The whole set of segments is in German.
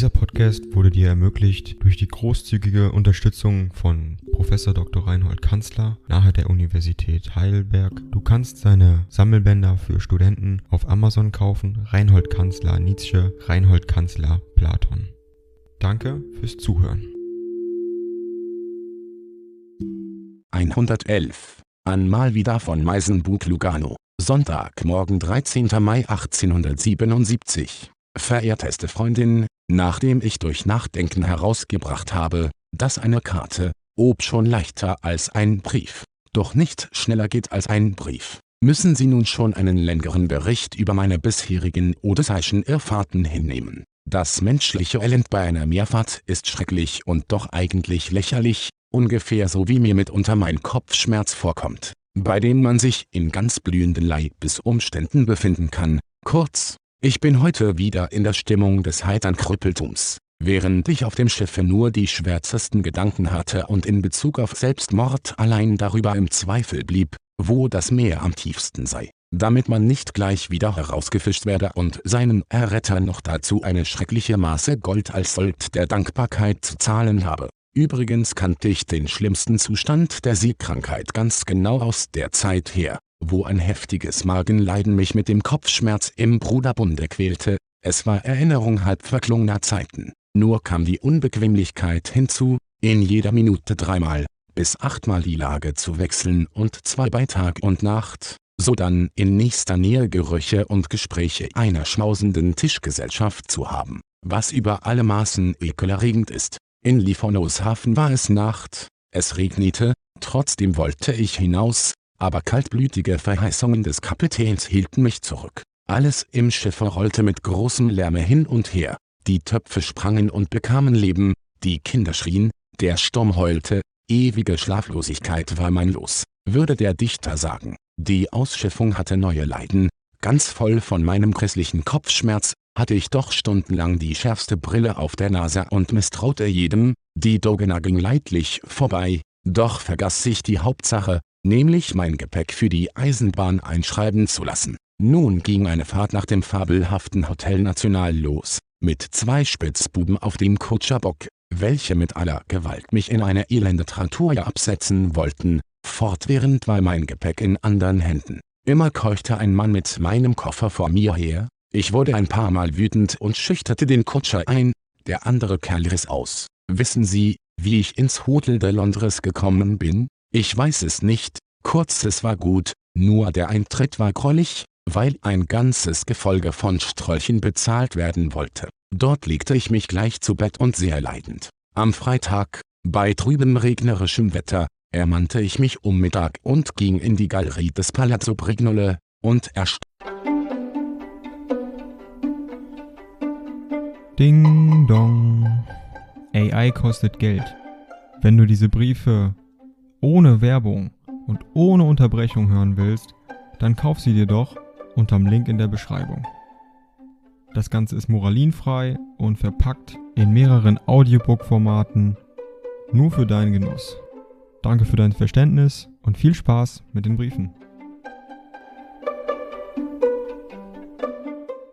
Dieser Podcast wurde dir ermöglicht durch die großzügige Unterstützung von Professor Dr. Reinhold Kanzler nahe der Universität Heidelberg. Du kannst seine Sammelbänder für Studenten auf Amazon kaufen. Reinhold Kanzler Nietzsche, Reinhold Kanzler Platon. Danke fürs Zuhören. 111. An Mal wieder von Meisenbug Lugano. Sonntagmorgen 13. Mai 1877. Verehrteste Freundin, nachdem ich durch Nachdenken herausgebracht habe, dass eine Karte, ob schon leichter als ein Brief, doch nicht schneller geht als ein Brief, müssen Sie nun schon einen längeren Bericht über meine bisherigen odysseischen Irrfahrten hinnehmen. Das menschliche Elend bei einer Meerfahrt ist schrecklich und doch eigentlich lächerlich, ungefähr so wie mir mitunter mein Kopfschmerz vorkommt, bei dem man sich in ganz blühenden Leibesumständen befinden kann. Kurz, ich bin heute wieder in der Stimmung des heitern Krüppeltums, während ich auf dem Schiffe nur die schwärzesten Gedanken hatte und in Bezug auf Selbstmord allein darüber im Zweifel blieb, wo das Meer am tiefsten sei, damit man nicht gleich wieder herausgefischt werde und seinen Erretter noch dazu eine schreckliche Maße Gold als Sold der Dankbarkeit zu zahlen habe. Übrigens kannte ich den schlimmsten Zustand der Seekrankheit ganz genau aus der Zeit her, wo ein heftiges Magenleiden mich mit dem Kopfschmerz im Bruderbunde quälte, es war Erinnerung halb verklungener Zeiten. Nur kam die Unbequemlichkeit hinzu, in jeder Minute dreimal, bis achtmal die Lage zu wechseln und zwei bei Tag und Nacht, sodann in nächster Nähe Gerüche und Gespräche einer schmausenden Tischgesellschaft zu haben, was über alle Maßen ekelerregend ist. In Livornos Hafen war es Nacht, es regnete, trotzdem wollte ich hinaus, aber kaltblütige Verheißungen des Kapitäns hielten mich zurück. Alles im Schiffe rollte mit großem Lärme hin und her, die Töpfe sprangen und bekamen Leben, die Kinder schrien, der Sturm heulte, ewige Schlaflosigkeit war mein Los, würde der Dichter sagen. Die Ausschiffung hatte neue Leiden, ganz voll von meinem grässlichen Kopfschmerz, hatte ich doch stundenlang die schärfste Brille auf der Nase und misstraute jedem, die Dogena ging leidlich vorbei, doch vergaß sich die Hauptsache, nämlich mein Gepäck für die Eisenbahn einschreiben zu lassen. Nun ging eine Fahrt nach dem fabelhaften Hotel National los, mit zwei Spitzbuben auf dem Kutscherbock, welche mit aller Gewalt mich in eine elende Traktur absetzen wollten, fortwährend war mein Gepäck in anderen Händen. Immer keuchte ein Mann mit meinem Koffer vor mir her, ich wurde ein paar Mal wütend und schüchterte den Kutscher ein, der andere Kerl riss aus. Wissen Sie, wie ich ins Hotel de Londres gekommen bin? Ich weiß es nicht, kurz es war gut, nur der Eintritt war grollig, weil ein ganzes Gefolge von Strolchen bezahlt werden wollte. Dort legte ich mich gleich zu Bett und sehr leidend. Am Freitag, bei trübem regnerischem Wetter, ermannte ich mich um Mittag und ging in die Galerie des Palazzo Brignole, und erst Ding dong. AI kostet Geld. Wenn du diese Briefe ohne Werbung und ohne Unterbrechung hören willst, dann kauf sie dir doch unterm Link in der Beschreibung. Das Ganze ist moralinfrei und verpackt in mehreren Audiobook-Formaten nur für deinen Genuss. Danke für dein Verständnis und viel Spaß mit den Briefen.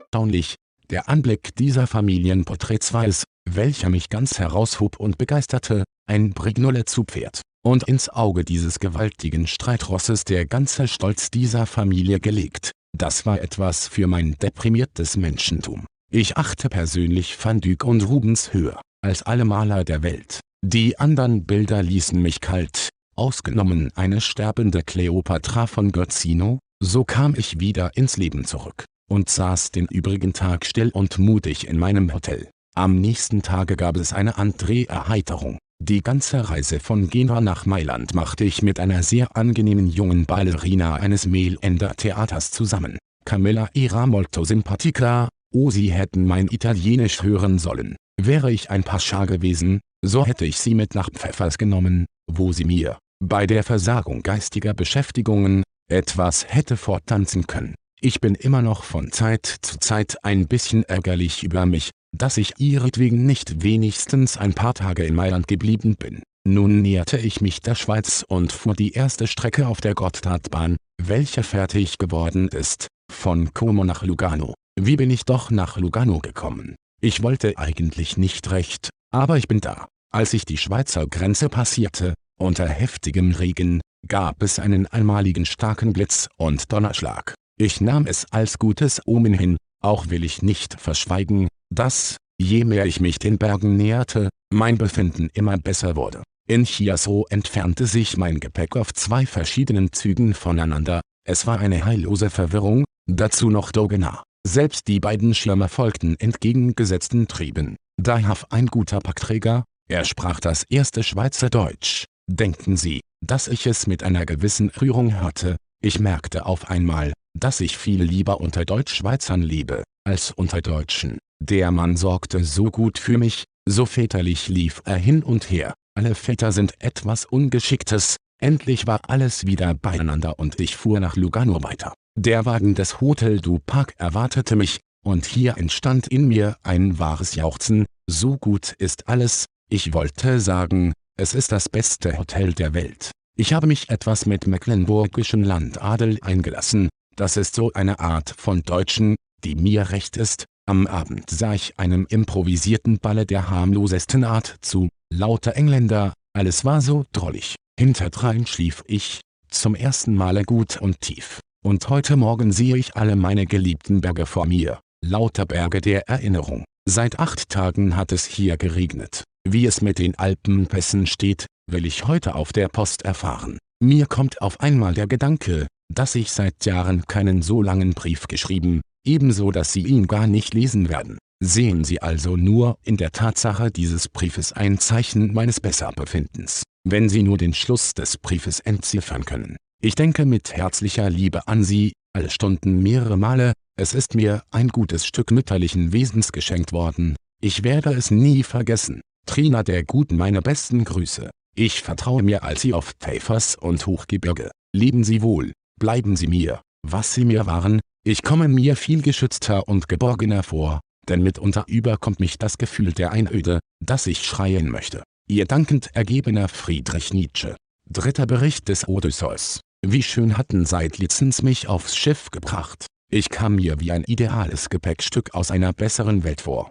Erstaunlich, der Anblick dieser Familienporträts war welcher mich ganz heraushob und begeisterte, ein Brignolle-Zugpferd. Und ins Auge dieses gewaltigen Streitrosses der ganze Stolz dieser Familie gelegt. Das war etwas für mein deprimiertes Menschentum. Ich achte persönlich Van Dyck und Rubens höher, als alle Maler der Welt. Die anderen Bilder ließen mich kalt, ausgenommen eine sterbende Kleopatra von Götzino, so kam ich wieder ins Leben zurück und saß den übrigen Tag still und mutig in meinem Hotel. Am nächsten Tage gab es eine André-Erheiterung. Die ganze Reise von Genua nach Mailand machte ich mit einer sehr angenehmen jungen Ballerina eines Mehlender Theaters zusammen. Camilla era molto simpatica, oh sie hätten mein Italienisch hören sollen. Wäre ich ein Pascha gewesen, so hätte ich sie mit nach Pfeffers genommen, wo sie mir, bei der Versagung geistiger Beschäftigungen, etwas hätte forttanzen können. Ich bin immer noch von Zeit zu Zeit ein bisschen ärgerlich über mich, dass ich ihretwegen nicht wenigstens ein paar Tage in Mailand geblieben bin. Nun näherte ich mich der Schweiz und fuhr die erste Strecke auf der Gotthardbahn, welche fertig geworden ist, von Como nach Lugano. Wie bin ich doch nach Lugano gekommen? Ich wollte eigentlich nicht recht, aber ich bin da. Als ich die Schweizer Grenze passierte, unter heftigem Regen, gab es einen einmaligen starken Blitz und Donnerschlag. Ich nahm es als gutes Omen hin, auch will ich nicht verschweigen, dass, je mehr ich mich den Bergen näherte, mein Befinden immer besser wurde. In Chiasso entfernte sich mein Gepäck auf zwei verschiedenen Zügen voneinander, es war eine heillose Verwirrung, dazu noch Dogena. Selbst die beiden Schirme folgten entgegengesetzten Trieben. Dahav ein guter Packträger, er sprach das erste Schweizerdeutsch. Denken Sie, dass ich es mit einer gewissen Rührung hörte, ich merkte auf einmal, dass ich viel lieber unter Deutschschweizern lebe, als unter Deutschen. Der Mann sorgte so gut für mich, so väterlich lief er hin und her. Alle Väter sind etwas Ungeschicktes, endlich war alles wieder beieinander und ich fuhr nach Lugano weiter. Der Wagen des Hotel du Park erwartete mich, und hier entstand in mir ein wahres Jauchzen, so gut ist alles, ich wollte sagen, es ist das beste Hotel der Welt. Ich habe mich etwas mit mecklenburgischen Landadel eingelassen, das ist so eine Art von Deutschen, die mir recht ist. Am Abend sah ich einem improvisierten Balle der harmlosesten Art zu, lauter Engländer, alles war so drollig. Hinterdrein schlief ich, zum ersten Male gut und tief. Und heute Morgen sehe ich alle meine geliebten Berge vor mir, lauter Berge der Erinnerung. Seit acht Tagen hat es hier geregnet. Wie es mit den Alpenpässen steht, will ich heute auf der Post erfahren. Mir kommt auf einmal der Gedanke, dass ich seit Jahren keinen so langen Brief geschrieben, ebenso dass Sie ihn gar nicht lesen werden. Sehen Sie also nur in der Tatsache dieses Briefes ein Zeichen meines Besserbefindens, wenn Sie nur den Schluss des Briefes entziffern können. Ich denke mit herzlicher Liebe an Sie, alle Stunden mehrere Male, es ist mir ein gutes Stück mütterlichen Wesens geschenkt worden, ich werde es nie vergessen. Trina der Guten meine besten Grüße. Ich vertraue mir als Sie auf Täfers und Hochgebirge. Leben Sie wohl, bleiben Sie mir, was Sie mir waren, ich komme mir viel geschützter und geborgener vor, denn mitunter überkommt mich das Gefühl der Einöde, dass ich schreien möchte. Ihr dankend ergebener Friedrich Nietzsche. Dritter Bericht des Odysseus. Wie schön hatten Seidlitzens mich aufs Schiff gebracht. Ich kam mir wie ein ideales Gepäckstück aus einer besseren Welt vor.